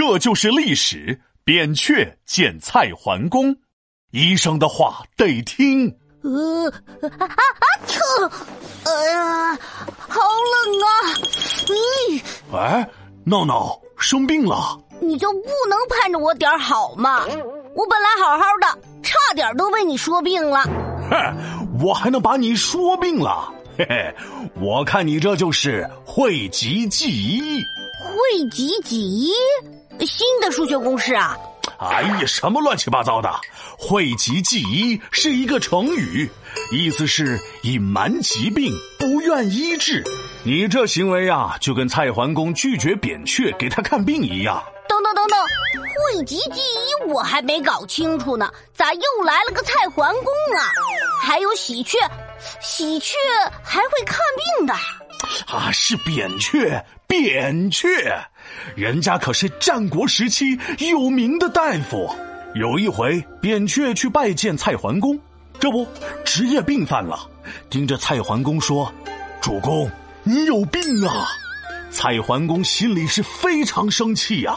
这就是历史。扁鹊见蔡桓公，医生的话得听。呃啊啊啊！疼！哎呀，好冷啊！嗯。哎，闹闹生病了，你就不能盼着我点好吗？我本来好好的，差点都被你说病了。哼，我还能把你说病了？嘿嘿，我看你这就是讳疾忌医。讳疾忌医，新的数学公式啊！哎呀，什么乱七八糟的！讳疾忌医是一个成语，意思是隐瞒疾病，不愿医治。你这行为啊，就跟蔡桓公拒绝扁鹊给他看病一样。等等等等，讳疾忌医我还没搞清楚呢，咋又来了个蔡桓公啊？还有喜鹊，喜鹊还会看病的？啊，是扁鹊，扁鹊，人家可是战国时期有名的大夫。有一回，扁鹊去拜见蔡桓公，这不职业病犯了，盯着蔡桓公说：“主公，你有病啊！”蔡桓公心里是非常生气呀。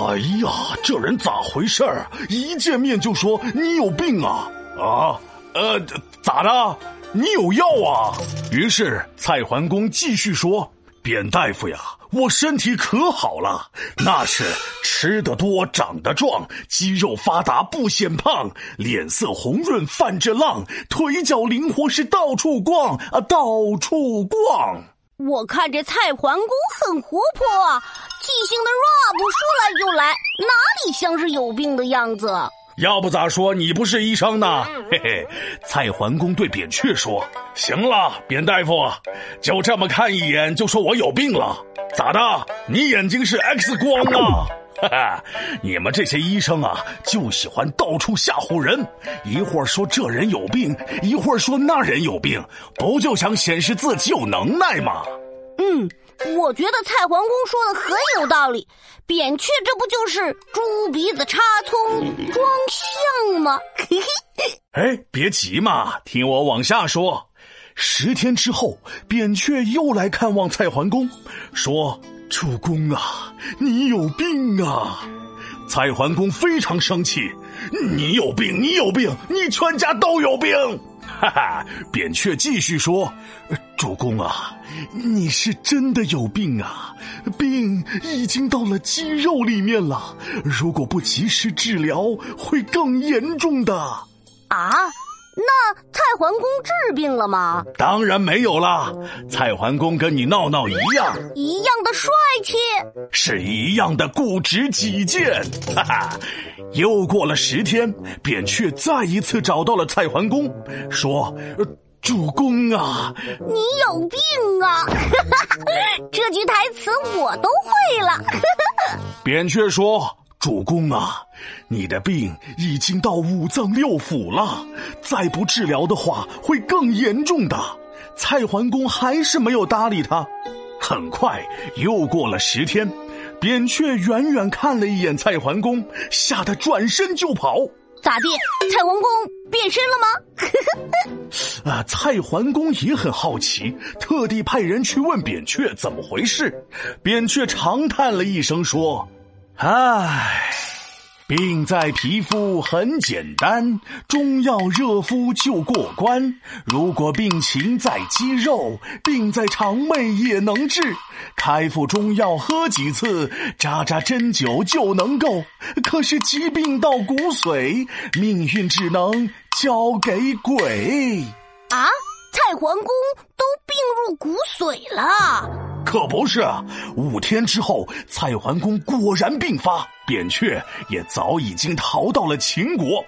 哎呀，这人咋回事儿？一见面就说你有病啊！啊，呃，咋的？你有药啊？于是蔡桓公继续说：“扁大夫呀。”我身体可好了，那是吃得多长得壮，肌肉发达不显胖，脸色红润泛着浪，腿脚灵活是到处逛啊到处逛。我看这蔡桓公很活泼啊，记性的 rap 说来就来，哪里像是有病的样子？要不咋说你不是医生呢？嘿嘿，蔡桓公对扁鹊说：“行了，扁大夫，就这么看一眼就说我有病了？咋的？你眼睛是 X 光啊？哈哈，你们这些医生啊，就喜欢到处吓唬人，一会儿说这人有病，一会儿说那人有病，不就想显示自己有能耐吗？”嗯。我觉得蔡桓公说的很有道理，扁鹊这不就是猪鼻子插葱装象吗？哎，别急嘛，听我往下说。十天之后，扁鹊又来看望蔡桓公，说：“主公啊，你有病啊！”蔡桓公非常生气：“你有病，你有病，你全家都有病！”哈哈，扁鹊继续说：“主公啊，你是真的有病啊，病已经到了肌肉里面了，如果不及时治疗，会更严重的。”啊。那蔡桓公治病了吗？当然没有啦！蔡桓公跟你闹闹一样，一样的帅气，是一样的固执己见。哈哈！又过了十天，扁鹊再一次找到了蔡桓公，说：“主公啊，你有病啊！” 这句台词我都会了。扁鹊说。主公啊，你的病已经到五脏六腑了，再不治疗的话会更严重的。蔡桓公还是没有搭理他。很快又过了十天，扁鹊远远看了一眼蔡桓公，吓得转身就跑。咋地？蔡桓公变身了吗？啊！蔡桓公也很好奇，特地派人去问扁鹊怎么回事。扁鹊长叹了一声说。唉，病在皮肤很简单，中药热敷就过关。如果病情在肌肉，病在肠胃也能治。开服中药喝几次，扎扎针灸就能够。可是疾病到骨髓，命运只能交给鬼。啊，蔡桓公都病入骨髓了。可不是，五天之后，蔡桓公果然病发，扁鹊也早已经逃到了秦国。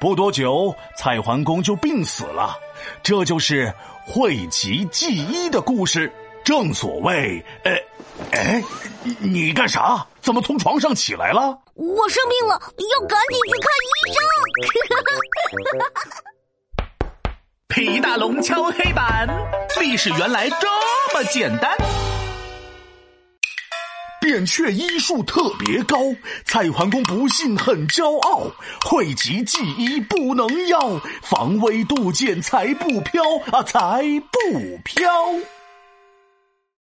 不多久，蔡桓公就病死了。这就是讳疾忌医的故事。正所谓，呃，哎，你干啥？怎么从床上起来了？我生病了，要赶紧去看医生。皮大龙敲黑板，历史原来这么简单。扁鹊医术特别高，蔡桓公不信很骄傲。讳疾忌医不能要，防微杜渐才不飘啊，才不飘。